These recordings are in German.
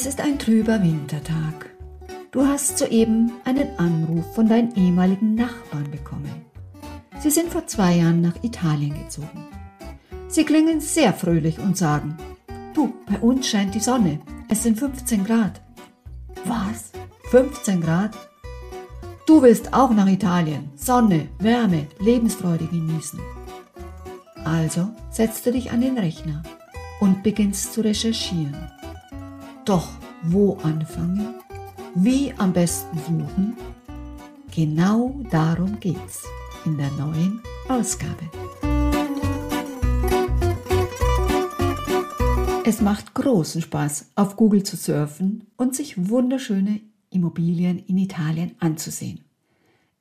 Es ist ein trüber Wintertag. Du hast soeben einen Anruf von deinen ehemaligen Nachbarn bekommen. Sie sind vor zwei Jahren nach Italien gezogen. Sie klingen sehr fröhlich und sagen, du, bei uns scheint die Sonne. Es sind 15 Grad. Was? 15 Grad? Du willst auch nach Italien. Sonne, Wärme, Lebensfreude genießen. Also setzt du dich an den Rechner und beginnst zu recherchieren. Doch wo anfangen? Wie am besten suchen? Genau darum geht's in der neuen Ausgabe. Es macht großen Spaß, auf Google zu surfen und sich wunderschöne Immobilien in Italien anzusehen.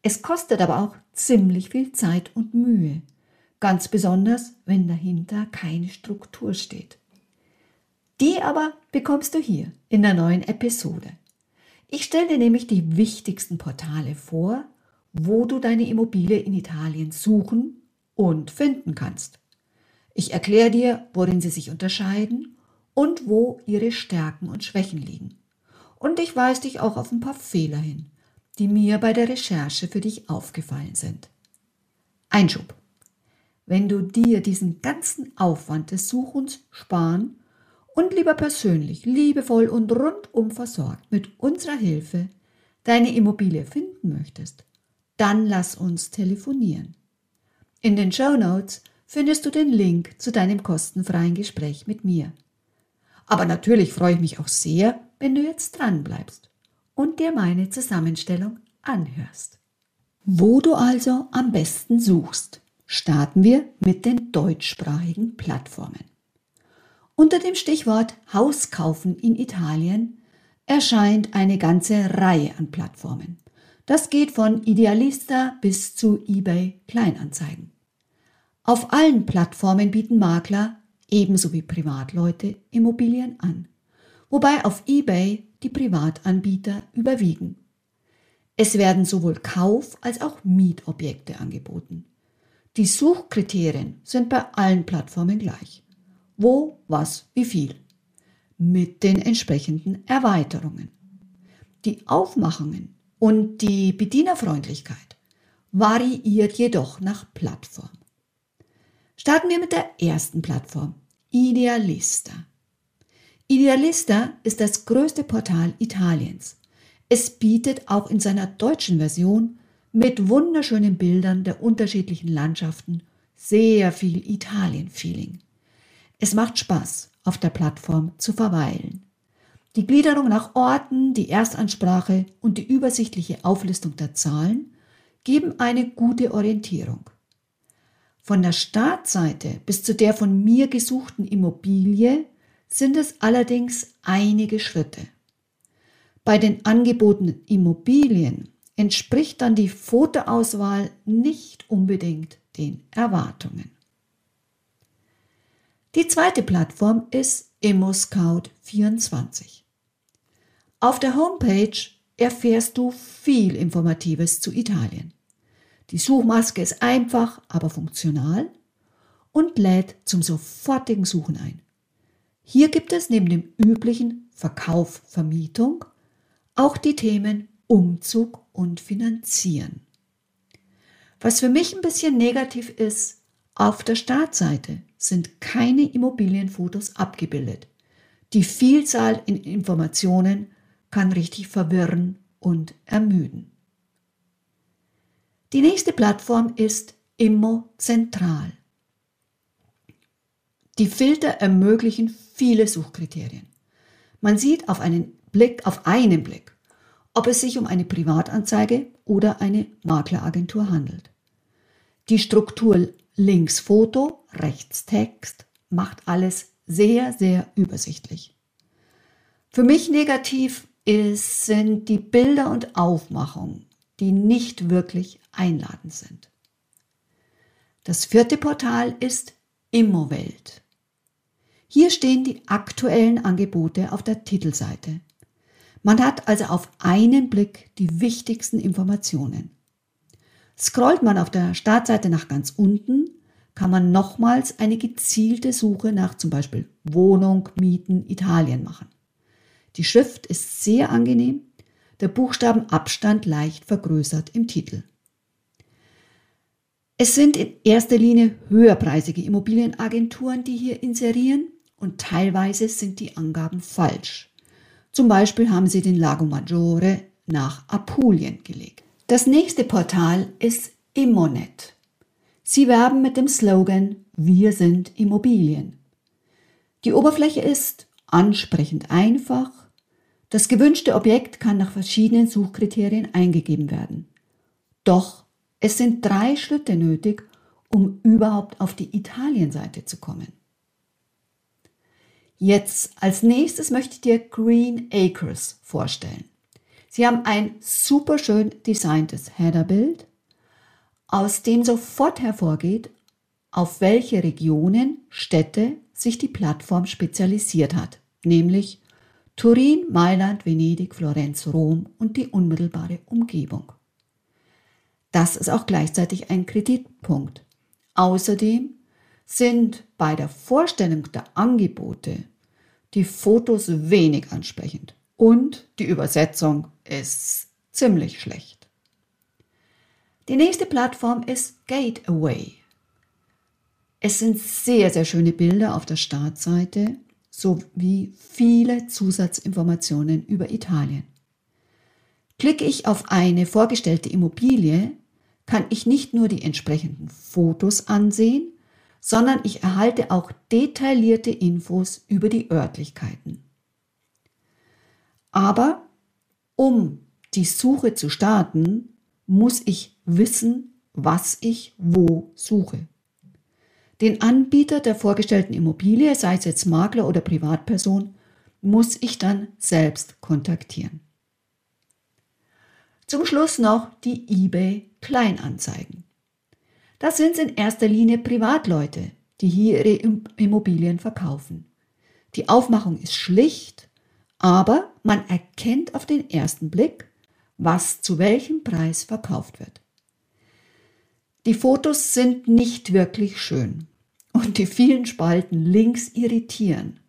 Es kostet aber auch ziemlich viel Zeit und Mühe, ganz besonders wenn dahinter keine Struktur steht. Die aber bekommst du hier in der neuen Episode. Ich stelle dir nämlich die wichtigsten Portale vor, wo du deine Immobilie in Italien suchen und finden kannst. Ich erkläre dir, worin sie sich unterscheiden und wo ihre Stärken und Schwächen liegen. Und ich weise dich auch auf ein paar Fehler hin, die mir bei der Recherche für dich aufgefallen sind. Einschub. Wenn du dir diesen ganzen Aufwand des Suchens sparen und lieber persönlich, liebevoll und rundum versorgt mit unserer Hilfe deine Immobilie finden möchtest, dann lass uns telefonieren. In den Show Notes findest du den Link zu deinem kostenfreien Gespräch mit mir. Aber natürlich freue ich mich auch sehr, wenn du jetzt dran bleibst und dir meine Zusammenstellung anhörst. Wo du also am besten suchst, starten wir mit den deutschsprachigen Plattformen. Unter dem Stichwort Haus kaufen in Italien erscheint eine ganze Reihe an Plattformen. Das geht von Idealista bis zu eBay Kleinanzeigen. Auf allen Plattformen bieten Makler ebenso wie Privatleute Immobilien an, wobei auf eBay die Privatanbieter überwiegen. Es werden sowohl Kauf- als auch Mietobjekte angeboten. Die Suchkriterien sind bei allen Plattformen gleich wo, was, wie viel. Mit den entsprechenden Erweiterungen. Die Aufmachungen und die Bedienerfreundlichkeit variiert jedoch nach Plattform. Starten wir mit der ersten Plattform, Idealista. Idealista ist das größte Portal Italiens. Es bietet auch in seiner deutschen Version mit wunderschönen Bildern der unterschiedlichen Landschaften sehr viel Italien-Feeling. Es macht Spaß, auf der Plattform zu verweilen. Die Gliederung nach Orten, die Erstansprache und die übersichtliche Auflistung der Zahlen geben eine gute Orientierung. Von der Startseite bis zu der von mir gesuchten Immobilie sind es allerdings einige Schritte. Bei den angebotenen Immobilien entspricht dann die Fotoauswahl nicht unbedingt den Erwartungen. Die zweite Plattform ist ImmoScout24. Auf der Homepage erfährst du viel Informatives zu Italien. Die Suchmaske ist einfach, aber funktional und lädt zum sofortigen Suchen ein. Hier gibt es neben dem üblichen Verkauf, Vermietung auch die Themen Umzug und Finanzieren. Was für mich ein bisschen negativ ist, auf der Startseite sind keine Immobilienfotos abgebildet. Die Vielzahl in Informationen kann richtig verwirren und ermüden. Die nächste Plattform ist Immo Zentral. Die Filter ermöglichen viele Suchkriterien. Man sieht auf einen Blick, auf einen Blick, ob es sich um eine Privatanzeige oder eine Makleragentur handelt. Die Struktur links Foto, rechts Text, macht alles sehr, sehr übersichtlich. Für mich negativ ist, sind die Bilder und Aufmachungen, die nicht wirklich einladend sind. Das vierte Portal ist Immowelt. Hier stehen die aktuellen Angebote auf der Titelseite. Man hat also auf einen Blick die wichtigsten Informationen. Scrollt man auf der Startseite nach ganz unten, kann man nochmals eine gezielte Suche nach zum Beispiel Wohnung, Mieten, Italien machen. Die Schrift ist sehr angenehm, der Buchstabenabstand leicht vergrößert im Titel. Es sind in erster Linie höherpreisige Immobilienagenturen, die hier inserieren und teilweise sind die Angaben falsch. Zum Beispiel haben sie den Lago Maggiore nach Apulien gelegt. Das nächste Portal ist Immonet. Sie werben mit dem Slogan Wir sind Immobilien. Die Oberfläche ist ansprechend einfach. Das gewünschte Objekt kann nach verschiedenen Suchkriterien eingegeben werden. Doch es sind drei Schritte nötig, um überhaupt auf die Italienseite zu kommen. Jetzt als nächstes möchte ich dir Green Acres vorstellen. Sie haben ein super schön designtes Headerbild, aus dem sofort hervorgeht, auf welche Regionen, Städte sich die Plattform spezialisiert hat, nämlich Turin, Mailand, Venedig, Florenz, Rom und die unmittelbare Umgebung. Das ist auch gleichzeitig ein Kreditpunkt. Außerdem sind bei der Vorstellung der Angebote die Fotos wenig ansprechend und die Übersetzung ist ziemlich schlecht. Die nächste Plattform ist Gateway. Es sind sehr, sehr schöne Bilder auf der Startseite sowie viele Zusatzinformationen über Italien. Klicke ich auf eine vorgestellte Immobilie, kann ich nicht nur die entsprechenden Fotos ansehen, sondern ich erhalte auch detaillierte Infos über die Örtlichkeiten. Aber um die Suche zu starten, muss ich wissen, was ich wo suche. Den Anbieter der vorgestellten Immobilie, sei es jetzt Makler oder Privatperson, muss ich dann selbst kontaktieren. Zum Schluss noch die eBay Kleinanzeigen. Das sind in erster Linie Privatleute, die hier ihre Immobilien verkaufen. Die Aufmachung ist schlicht, aber man erkennt auf den ersten Blick, was zu welchem Preis verkauft wird. Die Fotos sind nicht wirklich schön und die vielen Spalten links irritieren.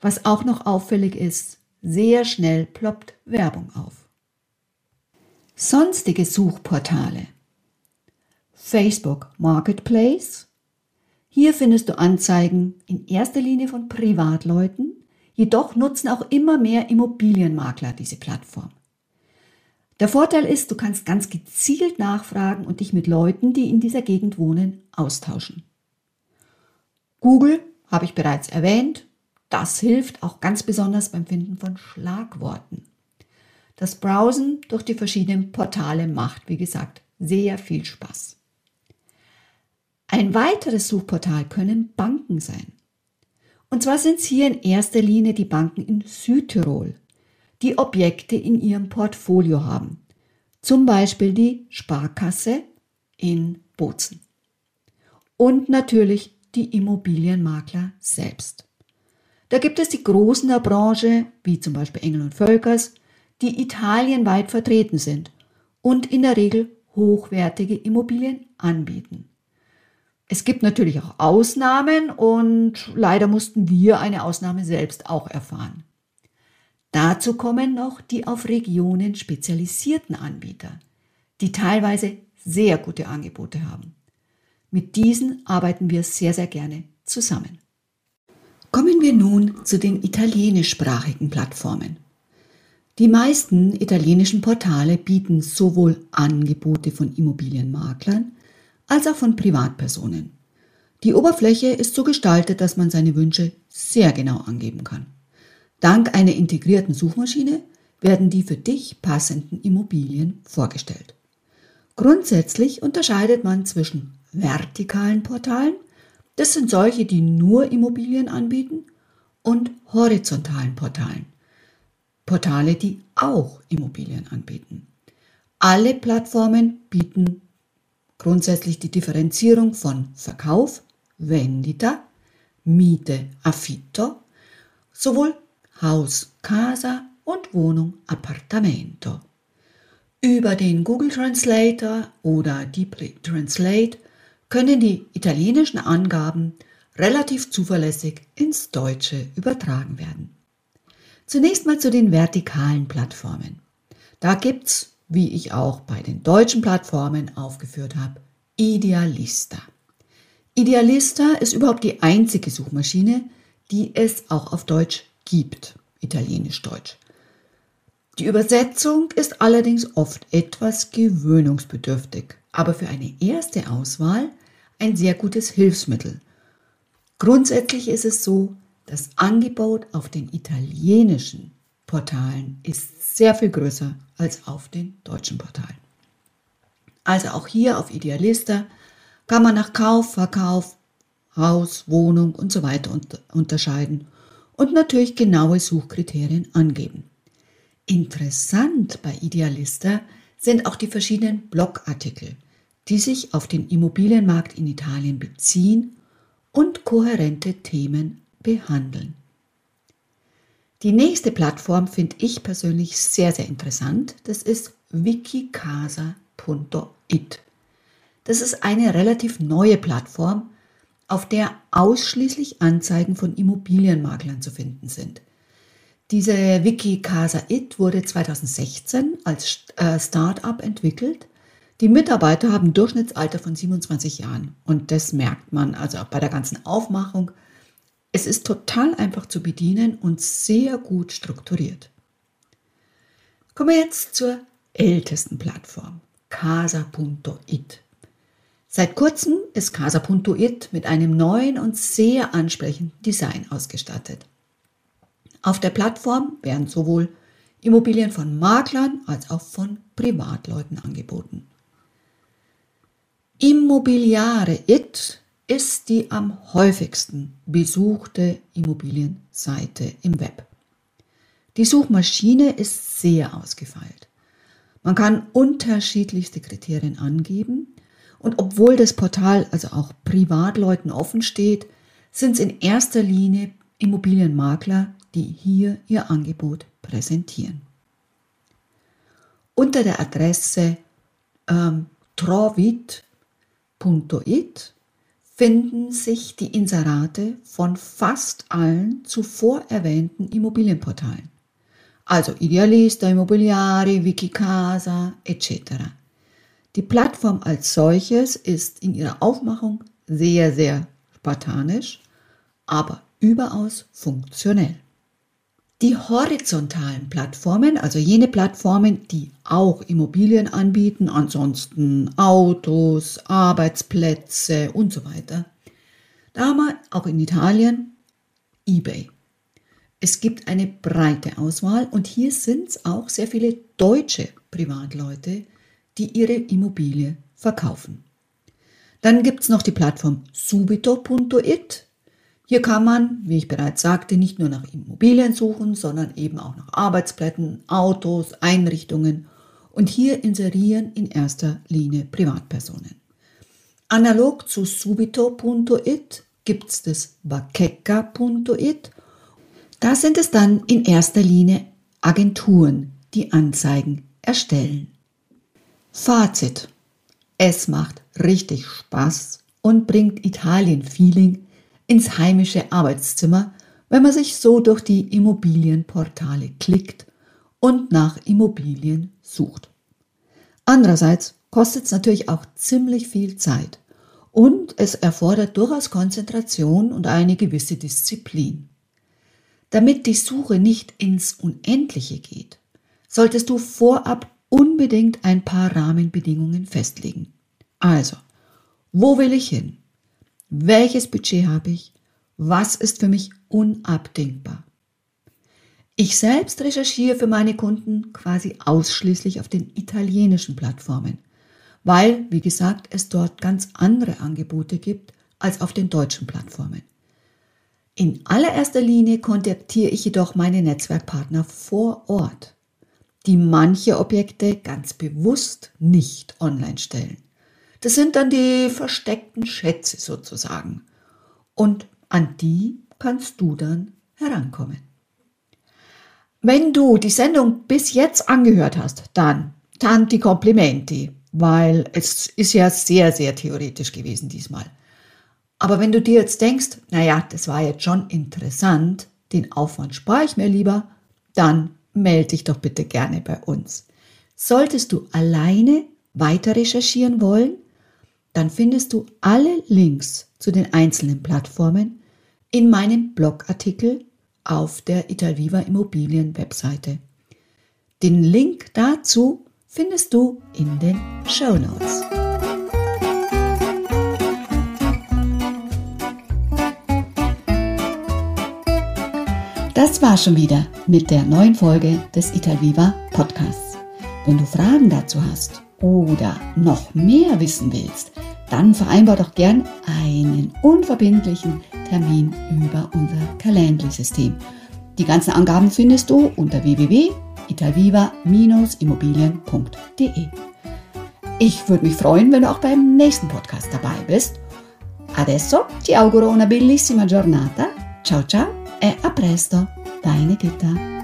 Was auch noch auffällig ist, sehr schnell ploppt Werbung auf. Sonstige Suchportale. Facebook Marketplace. Hier findest du Anzeigen in erster Linie von Privatleuten, jedoch nutzen auch immer mehr Immobilienmakler diese Plattform. Der Vorteil ist, du kannst ganz gezielt nachfragen und dich mit Leuten, die in dieser Gegend wohnen, austauschen. Google habe ich bereits erwähnt. Das hilft auch ganz besonders beim Finden von Schlagworten. Das Browsen durch die verschiedenen Portale macht, wie gesagt, sehr viel Spaß. Ein weiteres Suchportal können Banken sein. Und zwar sind es hier in erster Linie die Banken in Südtirol, die Objekte in ihrem Portfolio haben. Zum Beispiel die Sparkasse in Bozen. Und natürlich die Immobilienmakler selbst. Da gibt es die Großen der Branche, wie zum Beispiel Engel und Völkers, die italienweit vertreten sind und in der Regel hochwertige Immobilien anbieten. Es gibt natürlich auch Ausnahmen und leider mussten wir eine Ausnahme selbst auch erfahren. Dazu kommen noch die auf Regionen spezialisierten Anbieter, die teilweise sehr gute Angebote haben. Mit diesen arbeiten wir sehr, sehr gerne zusammen. Kommen wir nun zu den italienischsprachigen Plattformen. Die meisten italienischen Portale bieten sowohl Angebote von Immobilienmaklern als auch von Privatpersonen. Die Oberfläche ist so gestaltet, dass man seine Wünsche sehr genau angeben kann. Dank einer integrierten Suchmaschine werden die für dich passenden Immobilien vorgestellt. Grundsätzlich unterscheidet man zwischen vertikalen Portalen, das sind solche, die nur Immobilien anbieten, und horizontalen Portalen. Portale, die auch Immobilien anbieten. Alle Plattformen bieten grundsätzlich die Differenzierung von Verkauf, Vendita, Miete, Affitto, sowohl Haus, Casa und Wohnung, Appartamento. Über den Google Translator oder Deeply Translate können die italienischen Angaben relativ zuverlässig ins Deutsche übertragen werden. Zunächst mal zu den vertikalen Plattformen. Da gibt's, wie ich auch bei den deutschen Plattformen aufgeführt habe, Idealista. Idealista ist überhaupt die einzige Suchmaschine, die es auch auf Deutsch gibt, italienisch-deutsch. Die Übersetzung ist allerdings oft etwas gewöhnungsbedürftig, aber für eine erste Auswahl ein sehr gutes Hilfsmittel. Grundsätzlich ist es so, das Angebot auf den italienischen Portalen ist sehr viel größer als auf den deutschen Portalen. Also auch hier auf Idealista kann man nach Kauf, Verkauf, Haus, Wohnung und so weiter unterscheiden und natürlich genaue Suchkriterien angeben. Interessant bei Idealista sind auch die verschiedenen Blogartikel, die sich auf den Immobilienmarkt in Italien beziehen und kohärente Themen behandeln. Die nächste Plattform finde ich persönlich sehr, sehr interessant. Das ist wikicasa.it. Das ist eine relativ neue Plattform, auf der ausschließlich Anzeigen von Immobilienmaklern zu finden sind. Diese Wikicasa It wurde 2016 als äh, Start-up entwickelt die Mitarbeiter haben ein Durchschnittsalter von 27 Jahren und das merkt man also auch bei der ganzen Aufmachung. Es ist total einfach zu bedienen und sehr gut strukturiert. Kommen wir jetzt zur ältesten Plattform, casa.it. Seit kurzem ist casa.it mit einem neuen und sehr ansprechenden Design ausgestattet. Auf der Plattform werden sowohl Immobilien von Maklern als auch von Privatleuten angeboten. Immobiliare It ist die am häufigsten besuchte Immobilienseite im Web. Die Suchmaschine ist sehr ausgefeilt. Man kann unterschiedlichste Kriterien angeben und obwohl das Portal also auch Privatleuten offen steht, sind es in erster Linie Immobilienmakler, die hier ihr Angebot präsentieren. Unter der Adresse ähm, Trovit It finden sich die Inserate von fast allen zuvor erwähnten Immobilienportalen. Also Idealista, Immobiliari, Wikicasa etc. Die Plattform als solches ist in ihrer Aufmachung sehr, sehr spartanisch, aber überaus funktionell. Die horizontalen Plattformen, also jene Plattformen, die auch Immobilien anbieten, ansonsten Autos, Arbeitsplätze und so weiter, da haben wir auch in Italien eBay. Es gibt eine breite Auswahl und hier sind es auch sehr viele deutsche Privatleute, die ihre Immobilie verkaufen. Dann gibt es noch die Plattform subito.it, hier kann man, wie ich bereits sagte, nicht nur nach Immobilien suchen, sondern eben auch nach Arbeitsplätzen, Autos, Einrichtungen und hier inserieren in erster Linie Privatpersonen. Analog zu subito.it gibt es das bakeka.it. Da sind es dann in erster Linie Agenturen, die Anzeigen erstellen. Fazit. Es macht richtig Spaß und bringt Italien-Feeling ins heimische Arbeitszimmer, wenn man sich so durch die Immobilienportale klickt und nach Immobilien sucht. Andererseits kostet es natürlich auch ziemlich viel Zeit und es erfordert durchaus Konzentration und eine gewisse Disziplin. Damit die Suche nicht ins Unendliche geht, solltest du vorab unbedingt ein paar Rahmenbedingungen festlegen. Also, wo will ich hin? Welches Budget habe ich? Was ist für mich unabdingbar? Ich selbst recherchiere für meine Kunden quasi ausschließlich auf den italienischen Plattformen, weil, wie gesagt, es dort ganz andere Angebote gibt als auf den deutschen Plattformen. In allererster Linie kontaktiere ich jedoch meine Netzwerkpartner vor Ort, die manche Objekte ganz bewusst nicht online stellen. Das sind dann die versteckten Schätze sozusagen. Und an die kannst du dann herankommen. Wenn du die Sendung bis jetzt angehört hast, dann tanti complimenti, weil es ist ja sehr, sehr theoretisch gewesen diesmal. Aber wenn du dir jetzt denkst, naja, das war jetzt schon interessant, den Aufwand spare ich mir lieber, dann melde dich doch bitte gerne bei uns. Solltest du alleine weiter recherchieren wollen, dann findest du alle Links zu den einzelnen Plattformen in meinem Blogartikel auf der Italviva Immobilien Webseite. Den Link dazu findest du in den Show Notes. Das war schon wieder mit der neuen Folge des Italviva Podcasts. Wenn du Fragen dazu hast oder noch mehr wissen willst, dann vereinbar doch gern einen unverbindlichen Termin über unser Calendly-System. Die ganzen Angaben findest du unter www.italviva-immobilien.de. Ich würde mich freuen, wenn du auch beim nächsten Podcast dabei bist. Adesso ti auguro una bellissima giornata. Ciao ciao e a presto, deine Gitta.